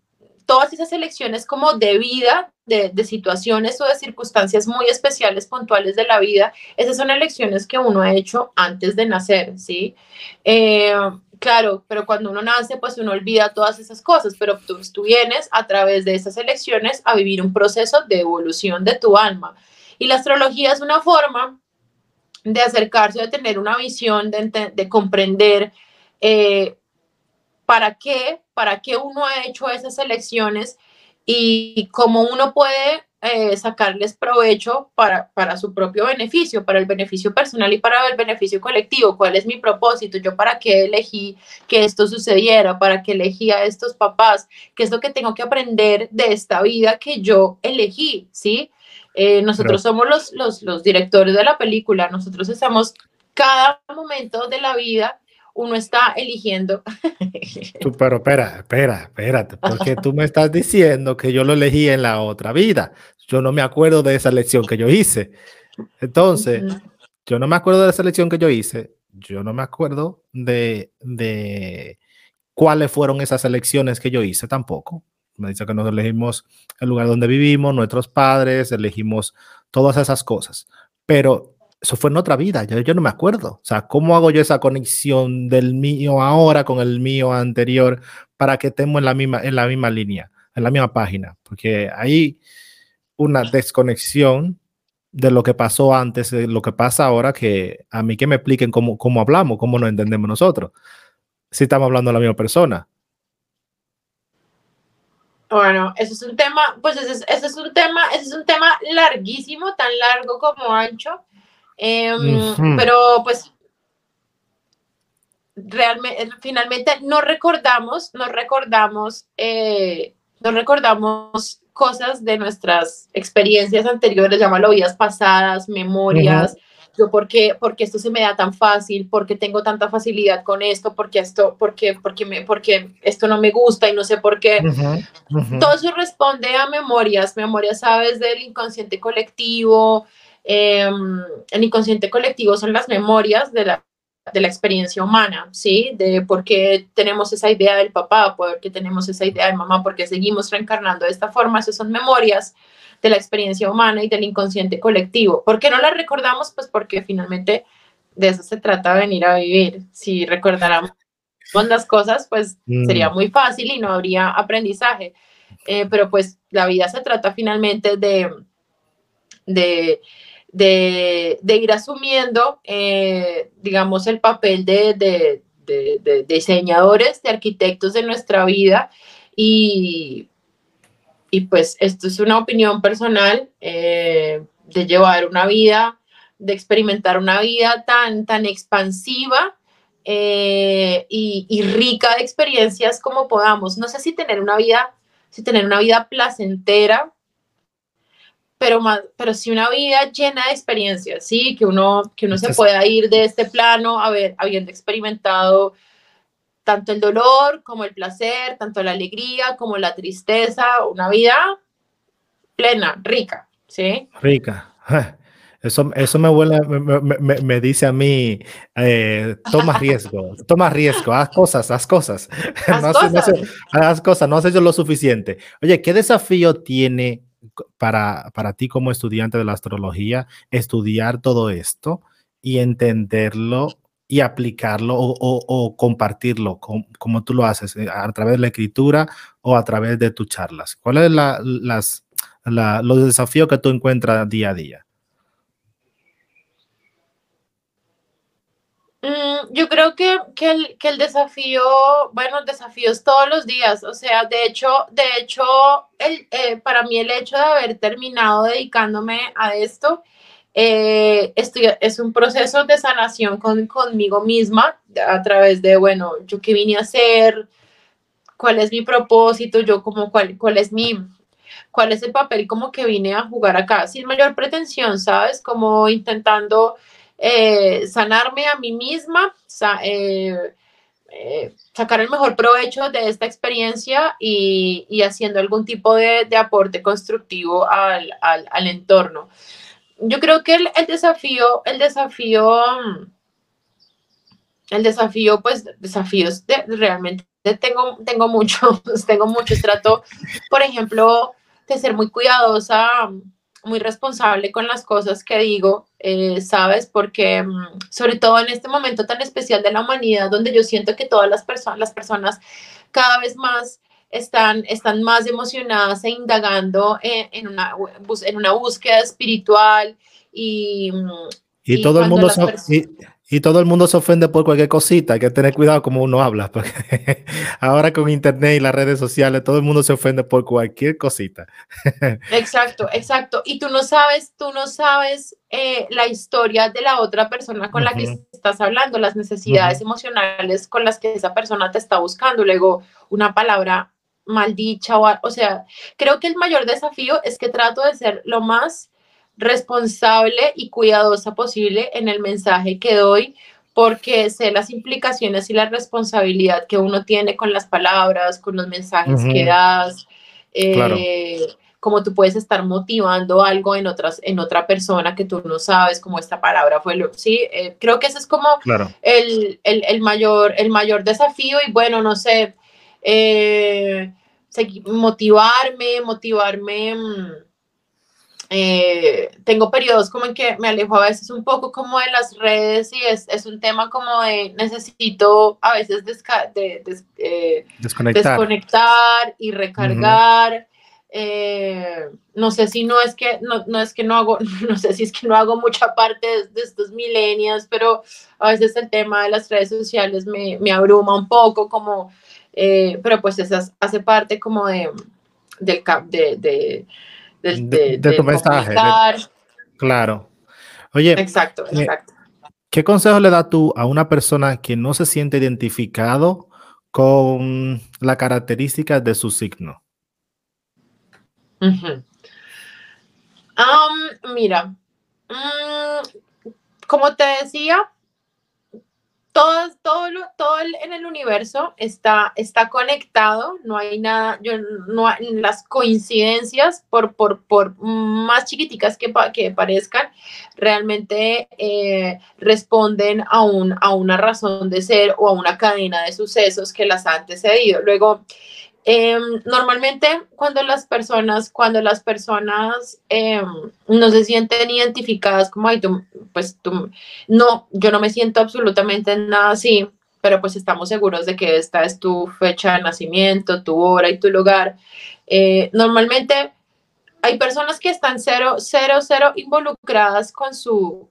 todas esas elecciones como de vida, de, situaciones o de circunstancias muy especiales, puntuales de la vida, esas son elecciones que uno ha hecho antes de nacer, ¿sí? Eh, claro, pero cuando uno nace, pues uno olvida todas esas cosas, pero tú, tú vienes a través de esas elecciones a vivir un proceso de evolución de tu alma. Y la astrología es una forma de acercarse, de tener una visión, de, de comprender eh, para qué, para qué uno ha hecho esas elecciones y cómo uno puede eh, sacarles provecho para, para su propio beneficio, para el beneficio personal y para el beneficio colectivo. ¿Cuál es mi propósito? ¿Yo para qué elegí que esto sucediera? ¿Para qué elegí a estos papás? ¿Qué es lo que tengo que aprender de esta vida que yo elegí? ¿Sí? Eh, nosotros somos los, los, los directores de la película, nosotros estamos cada momento de la vida uno está eligiendo. pero espera, espera, espérate, porque tú me estás diciendo que yo lo elegí en la otra vida. Yo no me acuerdo de esa elección que yo hice. Entonces, yo no me acuerdo de esa elección que yo hice. Yo no me acuerdo de, de cuáles fueron esas elecciones que yo hice tampoco. Me dice que nos elegimos el lugar donde vivimos, nuestros padres, elegimos todas esas cosas. Pero eso fue en otra vida, yo, no me acuerdo. O sea, ¿cómo hago yo esa conexión del mío ahora con el mío anterior para que estemos en la misma, en la misma línea, en la misma página? Porque hay una desconexión de lo que pasó antes, de lo que pasa ahora, que a mí que me expliquen cómo, cómo hablamos, cómo nos entendemos nosotros, si estamos hablando de la misma persona. Bueno, ese es un tema, pues ese es, ese es un tema, ese es un tema larguísimo, tan largo como ancho. Em, pero pues realmente, finalmente no recordamos, no recordamos, eh, no recordamos cosas de nuestras experiencias anteriores, llámalo vidas pasadas, memorias. Yo, ¿por qué, porque esto se me da tan fácil? ¿Por qué tengo tanta facilidad con esto? ¿Por qué esto, porque, porque, me, porque esto no me gusta y no sé por qué? Todo eso responde a memorias, memorias, sabes, del inconsciente colectivo, Em, el inconsciente colectivo son las memorias de la, de la experiencia humana, ¿sí? De por qué tenemos esa idea del papá, por qué tenemos esa idea de mamá, por qué seguimos reencarnando de esta forma, esas son memorias de la experiencia humana y del inconsciente colectivo. ¿Por qué no la recordamos? Pues porque finalmente de eso se trata venir a vivir. Si recordáramos las cosas, pues mm. sería muy fácil y no habría aprendizaje. Eh, pero pues la vida se trata finalmente de, de, de, ir asumiendo, eh, digamos, el papel de, de, diseñadores, de arquitectos de nuestra vida y, y pues esto es una opinión personal eh, de llevar una vida, de experimentar una vida tan, tan expansiva eh, y, rica de experiencias como podamos. No sé si tener una vida, si tener una vida placentera, pero, más, pero sí una vida llena de experiencias, sí, que uno, que uno se pueda ir de este plano a ver, habiendo experimentado tanto el dolor como el placer, tanto la alegría como la tristeza, una vida plena, rica, ¿sí? Rica. Eso, eso me, huele, me, me, dice a mí, eh, toma riesgo, toma riesgo, haz cosas, haz cosas. Haz no, cosas. No, haz cosas, no has hecho lo suficiente. Oye, ¿qué desafío tiene para, para ti como estudiante de la astrología estudiar todo esto y entenderlo y aplicarlo o, compartirlo como tú lo haces eh, a través de la escritura o a través de tus charlas? ¿Cuáles son la, las, los desafíos que tú encuentras día a día? Mm, yo creo que, que, el, que, el, desafío, bueno, desafíos todos los días, o sea, de hecho, de hecho, el, eh, para mí el hecho de haber terminado dedicándome a esto, eh, es un proceso de sanación con, conmigo misma a través de, bueno, yo qué vine a hacer, cuál es mi propósito, yo como cuál, cuál es mi, cuál es el papel como que vine a jugar acá, sin mayor pretensión, ¿sabes? Como intentando eh, sanarme a mí misma, eh, eh, sacar el mejor provecho de esta experiencia y, haciendo algún tipo de, aporte constructivo al, entorno. Yo creo que el, desafío, el desafío, el desafío, pues desafíos de, realmente tengo, tengo muchos, tengo muchos, trato, por ejemplo, de ser muy cuidadosa muy responsable con las cosas que digo, eh, ¿sabes? Porque mm, sobre todo en este momento tan especial de la humanidad, donde yo siento que todas las, personas las personas cada vez más están, están más emocionadas e indagando en, una, en una búsqueda espiritual y... Mm, y, todo el mundo... Y todo el mundo se ofende por cualquier cosita, hay que tener cuidado como uno habla, porque ahora con internet y las redes sociales todo el mundo se ofende por cualquier cosita. Exacto, exacto. Y tú no sabes, tú no sabes eh, la historia de la otra persona con la que estás hablando, las necesidades emocionales con las que esa persona te está buscando, luego una palabra maldicha o, o sea, creo que el mayor desafío es que trato de ser lo más responsable y cuidadosa posible en el mensaje que doy, porque sé las implicaciones y la responsabilidad que uno tiene con las palabras, con los mensajes que das, eh, como tú puedes estar motivando algo en, otras, en otra persona que tú no sabes, como esta palabra fue, lo, sí, eh, creo que ese es como el, el, mayor, el mayor desafío y bueno, no sé, eh, motivarme, motivarme mm, eh, tengo periodos como en que me alejo a veces un poco como de las redes y es, es un tema como de necesito a veces eh, desconectar. y recargar. Eh, no sé si no es que no, no, es que no hago, no sé si es que no hago mucha parte de, estos milenios, pero a veces el tema de las redes sociales me, me abruma un poco, como, pero pues eso hace parte como de, del, de, de de, tu mensaje. claro. Oye. Exacto, eh, exacto. ¿Qué consejo le das tú a una persona que no se siente identificado con la característica de su signo? mira, mm, como te decía, todo, todo, todo en el universo está, está conectado, no hay nada, yo, no las coincidencias, por, por, por más chiquiticas que, que parezcan, realmente eh, responden a, un, a una razón de ser o a una cadena de sucesos que las ha antecedido. Luego, Em, normalmente cuando las personas, cuando las personas em, no se sienten identificadas como, ay, tú, pues tú, no, yo no me siento absolutamente nada así, pero pues estamos seguros de que esta es tu fecha de nacimiento, tu hora y tu lugar. Eh, normalmente hay personas que están cero, cero, cero involucradas con su,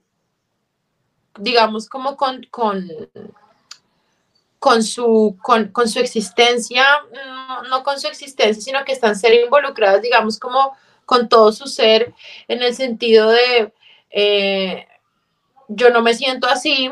digamos, como con, con con su, con, con su existencia, no, con su existencia, sino que están ser involucradas, digamos, como con todo su ser, en el sentido de, eh, yo no me siento así,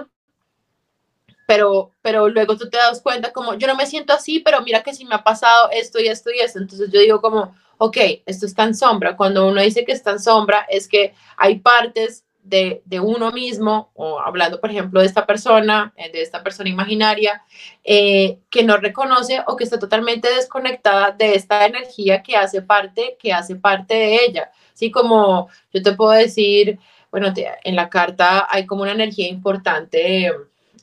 pero, pero luego tú te das cuenta como, yo no me siento así, pero mira que sí me ha pasado esto y esto y esto. Entonces yo digo como, ok, esto está en sombra. Cuando uno dice que está en sombra, es que hay partes de, uno mismo, o hablando, por ejemplo, de esta persona, eh, de esta persona imaginaria, eh, que no reconoce o que está totalmente desconectada de esta energía que hace parte, que hace parte de ella. Así como yo te puedo decir, bueno, en la carta hay como una energía importante,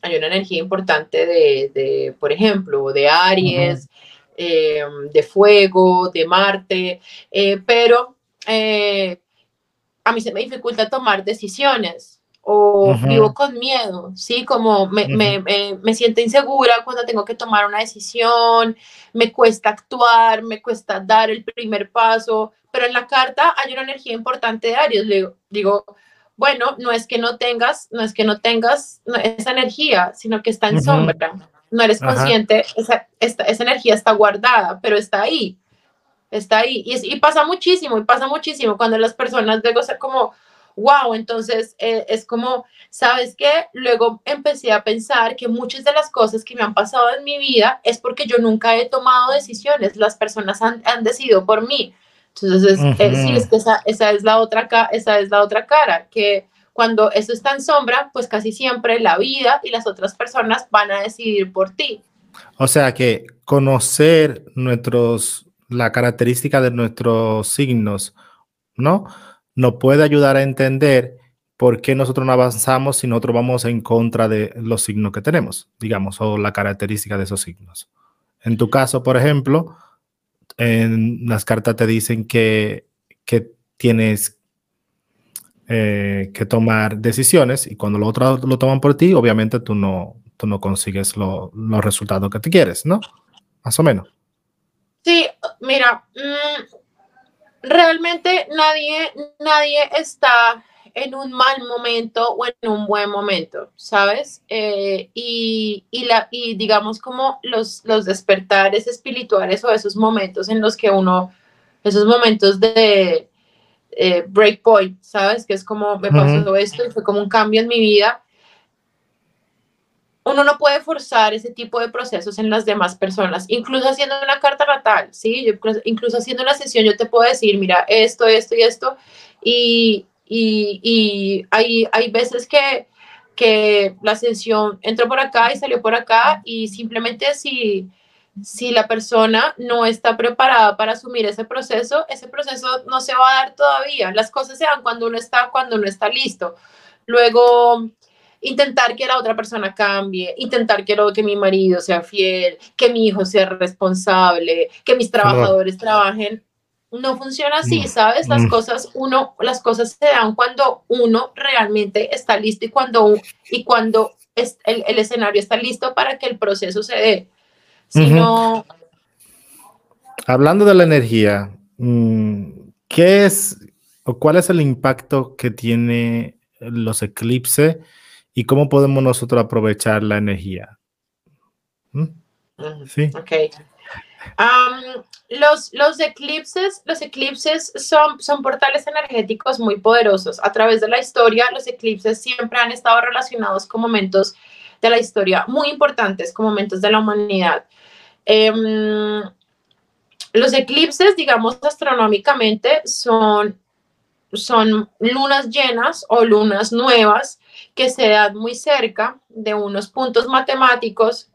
hay una energía importante de, por ejemplo, de Aries, eh, de fuego, de Marte, pero a mí se me dificulta tomar decisiones o vivo con miedo, ¿sí? Como me, me, me, siento insegura cuando tengo que tomar una decisión, me cuesta actuar, me cuesta dar el primer paso, pero en la carta hay una energía importante de Aries. Le digo, bueno, no es que no tengas, no es que no tengas esa energía, sino que está en sombra. No eres consciente, esa, esa energía está guardada, pero está ahí está ahí. Y, pasa muchísimo, y pasa muchísimo cuando las personas luego se como, wow, entonces eh, es como, ¿sabes qué? Luego empecé a pensar que muchas de las cosas que me han pasado en mi vida es porque yo nunca he tomado decisiones, las personas han, decidido por mí. Entonces, eh, sí, es que esa, esa, es la otra, esa es la otra cara, que cuando eso está en sombra, pues casi siempre la vida y las otras personas van a decidir por ti. O sea que conocer nuestros la característica de nuestros signos, ¿no? Nos puede ayudar a entender por qué nosotros no avanzamos si nosotros vamos en contra de los signos que tenemos, digamos, o la característica de esos signos. En tu caso, por ejemplo, en las cartas te dicen que, que tienes eh, que tomar decisiones y cuando los otros lo toman por ti, obviamente tú no, tú no consigues los resultados que te quieres, ¿no? Más o menos. Sí, mira, mm, realmente nadie, nadie está en un mal momento o en un buen momento, ¿sabes? Eh, y, la, y digamos como los, los despertares espirituales o esos momentos en los que uno, esos momentos de eh, breakpoint, ¿sabes? Que es como me pasó esto y fue como un cambio en mi vida uno no puede forzar ese tipo de procesos en las demás personas, incluso haciendo una carta natal, ¿sí? Incluso haciendo una sesión yo te puedo decir, mira, esto, esto y esto, y, y, y hay, hay veces que, que la sesión entró por acá y salió por acá, y simplemente si, si la persona no está preparada para asumir ese proceso, ese proceso no se va a dar todavía. Las cosas se dan cuando uno está, cuando uno está listo. Luego, intentar que la otra persona cambie, intentar que, lo, que mi marido sea fiel, que mi hijo sea responsable, que mis trabajadores trabajen. No funciona así, ¿sabes? Las cosas, uno, las cosas se dan cuando uno realmente está listo y cuando, y cuando es, el, el escenario está listo para que el proceso se dé. Si Hablando de la energía, mm, ¿qué es o cuál es el impacto que tiene los eclipses y cómo podemos nosotros aprovechar la energía. ¿Mm? Sí. Ok. los, los eclipses, los eclipses son, son portales energéticos muy poderosos. A través de la historia, los eclipses siempre han estado relacionados con momentos de la historia muy importantes, con momentos de la humanidad. Em, los eclipses, digamos, astronómicamente, son, son lunas llenas o lunas nuevas que se dan muy cerca de unos puntos matemáticos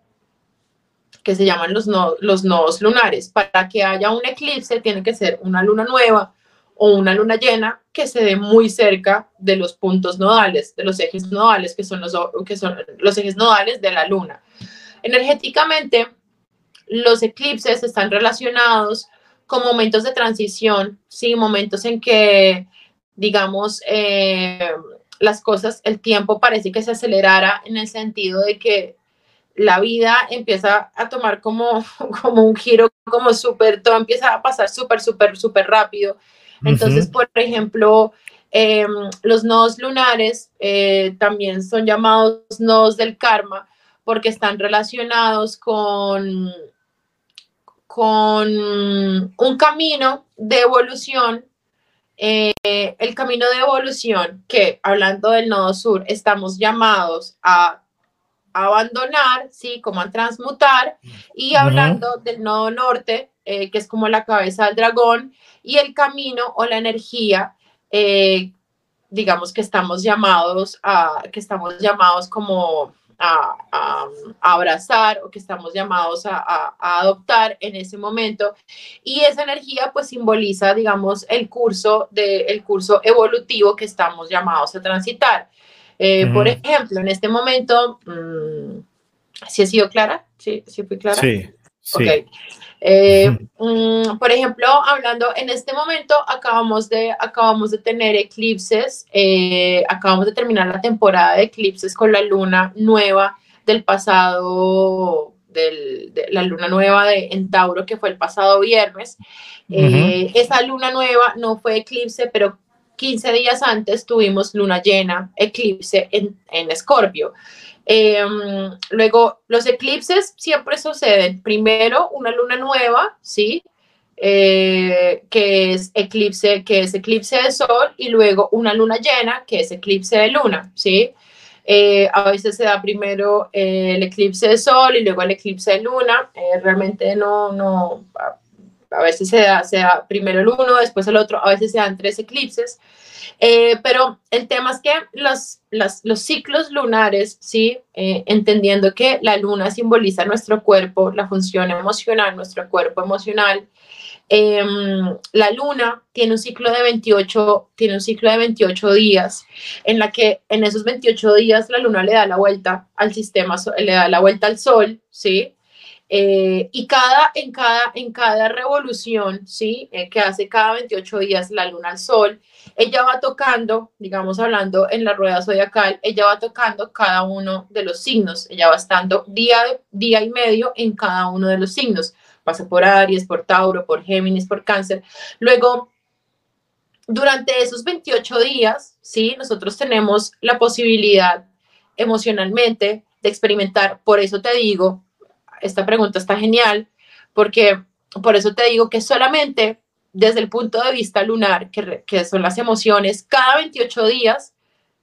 que se llaman los, los nodos lunares. Para que haya un eclipse tiene que ser una luna nueva o una luna llena que se dé muy cerca de los puntos nodales, de los ejes nodales, que son los, que son los ejes nodales de la luna. Energéticamente, los eclipses están relacionados con momentos de transición, sí, momentos en que, digamos, eh, las cosas, el tiempo parece que se acelerara en el sentido de que la vida empieza a tomar como, como un giro, como súper, todo empieza a pasar súper, súper, súper rápido. Entonces, por ejemplo, em, los nodos lunares eh, también son llamados nodos del karma porque están relacionados con, con un camino de evolución eh, el camino de evolución que, hablando del nodo sur, estamos llamados a abandonar, ¿sí? Como a transmutar, y hablando del nodo norte, eh, que es como la cabeza del dragón, y el camino o la energía, eh, digamos que estamos llamados a, que estamos llamados como a, abrazar o que estamos llamados a, adoptar en ese momento. Y esa energía pues simboliza, digamos, el curso, de, el curso evolutivo que estamos llamados a transitar. Eh, por ejemplo, en este momento, mm, ¿sí he sido clara? ¿Sí, sí fui clara? Sí. sí. Eh, mm, por ejemplo, hablando en este momento, acabamos de, acabamos de tener eclipses, eh, acabamos de terminar la temporada de eclipses con la luna nueva del pasado, de la luna nueva de, en Tauro, que fue el pasado viernes. Eh, esa luna nueva no fue eclipse, pero 15 días antes tuvimos luna llena, eclipse en, en Em, luego, los eclipses siempre suceden. Primero, una luna nueva, ¿sí? Eh, que es eclipse, que es eclipse de sol, y luego una luna llena, que es eclipse de luna, ¿sí? Eh, a veces se da primero el eclipse de sol y luego el eclipse de luna. Eh, realmente no, no, a, veces se da, se da primero el uno, después el otro, a veces se dan tres eclipses. Eh, pero el tema es que los, los ciclos lunares, ¿sí? Eh, entendiendo que la luna simboliza nuestro cuerpo, la función emocional, nuestro cuerpo emocional, em, la luna tiene un ciclo de 28, tiene un ciclo de 28 días, en la que en esos 28 días la luna le da la vuelta al sistema, le da la vuelta al sol, ¿sí? Eh, y cada, en, cada, en cada revolución, ¿sí? que hace cada 28 días la luna al sol, ella va tocando, digamos hablando en la rueda zodiacal, ella va tocando cada uno de los signos, ella va estando día, día y medio en cada uno de los signos, pasa por Aries, por Tauro, por Géminis, por Cáncer. Luego, durante esos 28 días, ¿sí? Nosotros tenemos la posibilidad emocionalmente de experimentar, por eso te digo, esta pregunta está genial, porque por eso te digo que solamente desde el punto de vista lunar, que, son las emociones, cada 28 días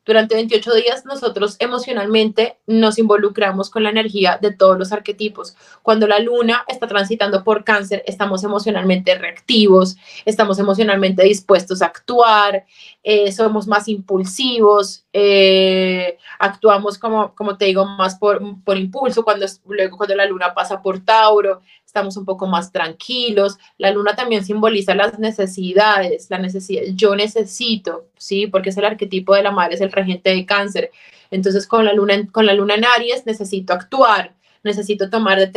durante 28 días nosotros emocionalmente nos involucramos con la energía de todos los arquetipos. Cuando la luna está transitando por cáncer, estamos emocionalmente reactivos, estamos emocionalmente dispuestos a actuar, eh, somos más impulsivos, eh, actuamos como, como te digo, más por, por impulso. Cuando, luego cuando la luna pasa por Tauro, estamos un poco más tranquilos. La luna también simboliza las necesidades, la necesidad, yo necesito, ¿sí? Porque es el arquetipo de la madre, es el regente de cáncer. Entonces, con la luna, con la luna en Aries necesito actuar, necesito tomar,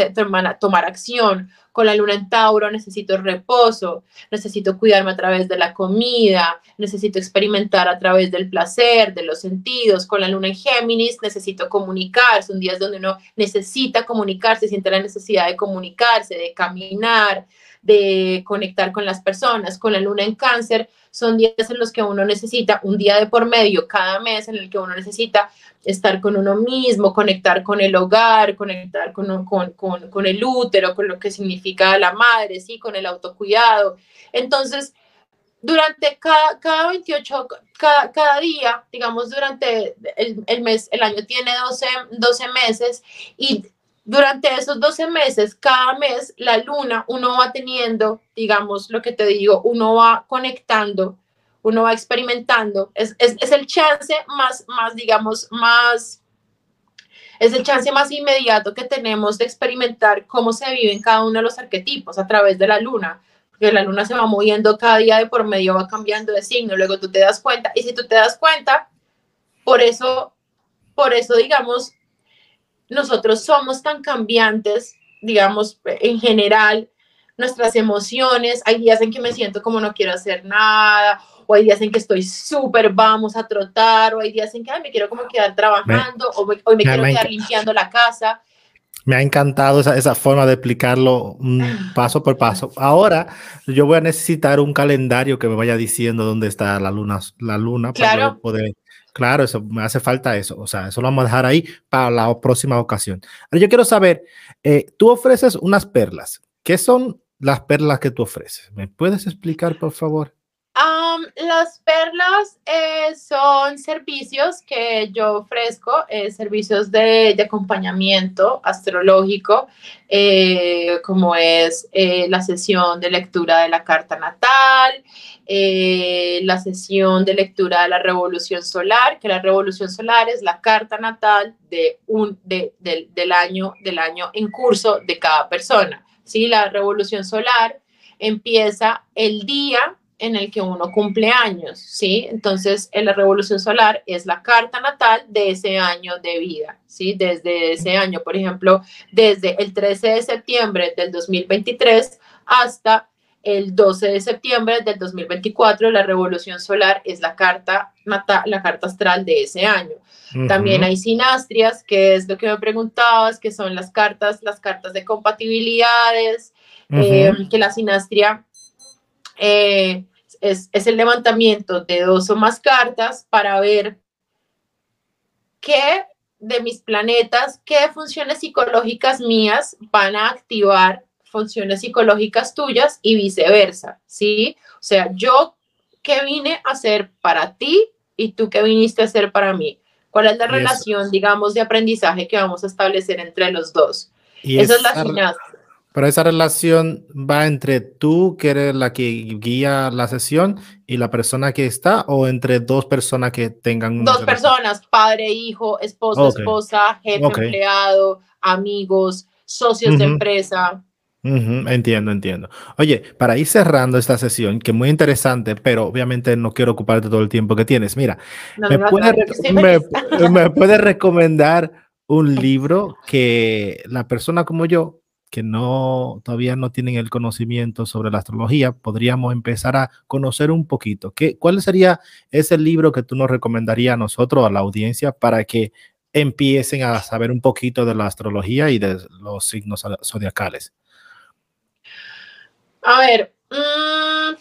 tomar acción. Con la luna en Tauro necesito reposo, necesito cuidarme a través de la comida, necesito experimentar a través del placer, de los sentidos. Con la luna en Géminis necesito comunicar, son días donde uno necesita comunicarse, siente la necesidad de comunicarse, de caminar, de conectar con las personas. Con la luna en cáncer son días en los que uno necesita un día de por medio cada mes en el que uno necesita estar con uno mismo, conectar con el hogar, conectar con, con, con, con el útero, con lo que significa la madre, ¿sí? con el autocuidado. Entonces, durante cada, cada 28, cada, cada, día, digamos, durante el, mes, el año tiene 12, 12 meses y durante esos 12 meses, cada mes, la luna, uno va teniendo, digamos, lo que te digo, uno va conectando, uno va experimentando. Es, es, es el chance más, más, digamos, más, es el chance más inmediato que tenemos de experimentar cómo se vive en cada uno de los arquetipos a través de la luna. Porque la luna se va moviendo cada día de por medio, va cambiando de signo, luego tú te das cuenta. Y si tú te das cuenta, por eso, por eso, digamos, nosotros somos tan cambiantes digamos, en general, nuestras emociones. Hay días en que me siento como no quiero hacer nada, o hay días en que estoy súper, vamos a trotar, o hay días en que me quiero como quedar trabajando, o me, me quiero quedar limpiando la casa. Me ha encantado esa, esa, forma de explicarlo paso por paso. Ahora yo voy a necesitar un calendario que me vaya diciendo dónde está la luna, la luna claro. para poder. Claro, eso me hace falta eso. O sea, eso lo vamos a dejar ahí para la próxima ocasión. Ahora yo quiero saber, eh, tú ofreces unas perlas. ¿Qué son las perlas que tú ofreces? ¿Me puedes explicar, por favor? Las perlas eh, son servicios que yo ofrezco, eh, servicios de, acompañamiento astrológico, eh, como es la sesión de lectura de la carta natal, la sesión de lectura de la revolución solar, que la revolución solar es la carta natal de un, del, año, del año en curso de cada persona. ¿sí? La revolución solar empieza el día en el que uno cumple años, ¿sí? Entonces, en la revolución solar es la carta natal de ese año de vida, ¿sí? Desde ese año, por ejemplo, desde el 13 de septiembre del 2023 hasta el 12 de septiembre del 2024, la revolución solar es la carta natal, la carta astral de ese año. También hay sinastrias, que es lo que me preguntabas, que son las cartas, las cartas de compatibilidades, eh, que la sinastria eh, es, el levantamiento de dos o más cartas para ver qué de mis planetas, qué funciones psicológicas mías van a activar funciones psicológicas tuyas y viceversa, ¿sí? O sea, yo qué vine a hacer para ti y tú qué viniste a hacer para mí. ¿Cuál es la relación, digamos, de aprendizaje que vamos a establecer entre los dos? Esa es la pero esa relación va entre tú, que eres la que guía la sesión, y la persona que está, o entre dos personas que tengan. Dos personas, padre, hijo, esposo, esposa, jefe, empleado, amigos, socios de empresa. Entiendo, entiendo. Oye, para ir cerrando esta sesión, que es muy interesante, pero obviamente no quiero ocuparte todo el tiempo que tienes. Mira, me, me puedes recomendar un libro que la persona como yo que no todavía no tienen el conocimiento sobre la astrología, podríamos empezar a conocer un poquito. ¿Qué, ¿Cuál sería ese libro que tú nos recomendarías a nosotros, a la audiencia, para que empiecen a saber un poquito de la astrología y de los signos zodiacales? A ver, mm,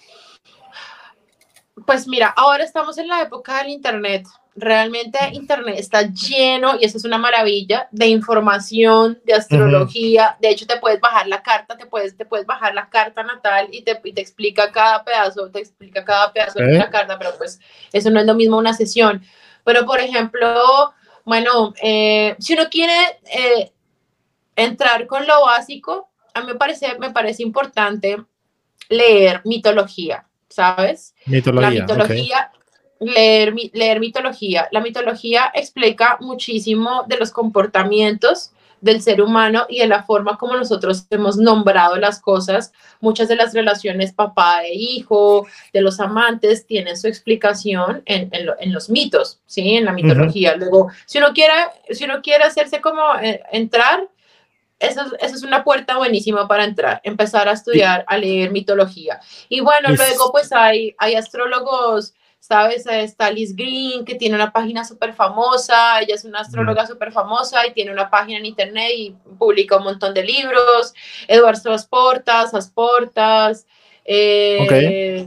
pues mira, ahora estamos en la época del Internet. Realmente Internet está lleno, y eso es una maravilla, de información, de astrología. De hecho, te puedes bajar la carta, te puedes, te puedes bajar la carta natal y te, te explica cada pedazo, te explica cada pedazo de la carta, pero pues eso no es lo mismo una sesión. Pero, por ejemplo, bueno, eh, si uno quiere eh, entrar con lo básico, a mí me parece, me parece importante leer mitología, ¿sabes? Mitología. La mitología leer, leer mitología. La mitología explica muchísimo de los comportamientos del ser humano y de la forma como nosotros hemos nombrado las cosas. Muchas de las relaciones papá e hijo, de los amantes, tienen su explicación en, en, los mitos, ¿sí? En la mitología. Luego, si uno quiere, si uno quiere hacerse como eh, entrar, eso, eso, es una puerta buenísima para entrar, empezar a estudiar, a leer mitología. Y bueno, luego pues hay, hay astrólogos ¿sabes? Está Liz Green, que tiene una página súper famosa, ella es una astróloga súper famosa y tiene una página en internet y publica un montón de libros. Eduardo Asportas, Asportas. Eh,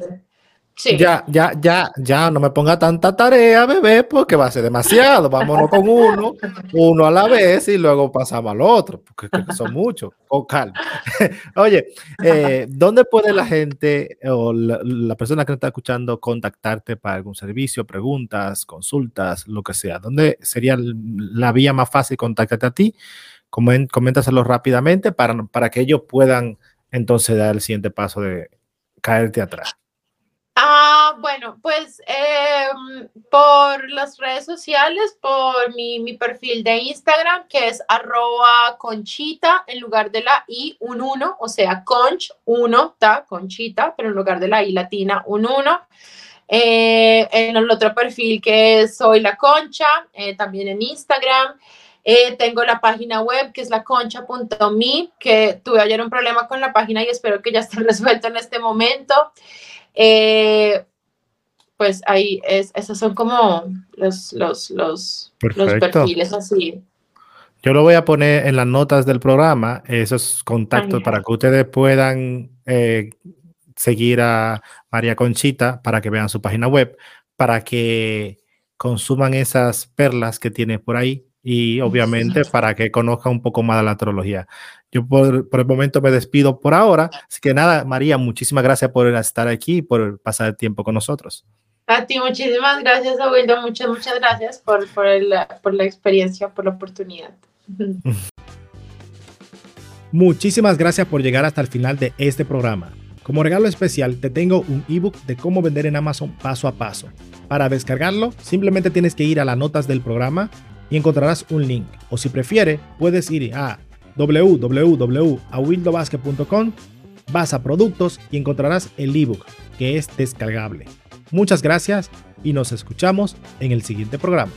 ya, ya, ya, ya, no me ponga tanta tarea, bebé, porque va a ser demasiado. Vámonos con uno, uno a la vez y luego pasamos al otro, porque son muchos. Con calma. Oye, eh, ¿dónde puede la gente o la, persona que nos está escuchando contactarte para algún servicio, preguntas, consultas, lo que sea? ¿Dónde sería la vía más fácil contactarte a ti? Coméntaselo rápidamente para, para que ellos puedan entonces dar el siguiente paso de caerte atrás. Ah, bueno, pues em, por las redes sociales, por mi, perfil de Instagram, que es arroba conchita en lugar de la I, un uno, o sea, conch, uno, ta, conchita, pero en lugar de la I latina, un uno. Eh, en el otro perfil que es Soy la Concha, eh, también en Instagram. Eh, tengo la página web que es la concha.me, que tuve ayer un problema con la página y espero que ya esté resuelto en este momento. Eh, pues ahí es, esos son como los, los, los, los perfiles así. Yo lo voy a poner en las notas del programa, esos contactos para que ustedes puedan eh, seguir a María Conchita para que vean su página web, para que consuman esas perlas que tiene por ahí y obviamente para que conozcan un poco más de la astrología. Yo por, por, el momento me despido por ahora. Así que nada, María, muchísimas gracias por estar aquí y por pasar el tiempo con nosotros. A ti muchísimas gracias, Abuelo. Muchas, muchas gracias por, por, el, por la experiencia, por la oportunidad. Muchísimas gracias por llegar hasta el final de este programa. Como regalo especial te tengo un ebook de cómo vender en Amazon paso a paso. Para descargarlo, simplemente tienes que ir a las notas del programa y encontrarás un link. O si prefiere, puedes ir a www.awildobasket.com, vas a productos y encontrarás el ebook que es descargable. Muchas gracias y nos escuchamos en el siguiente programa.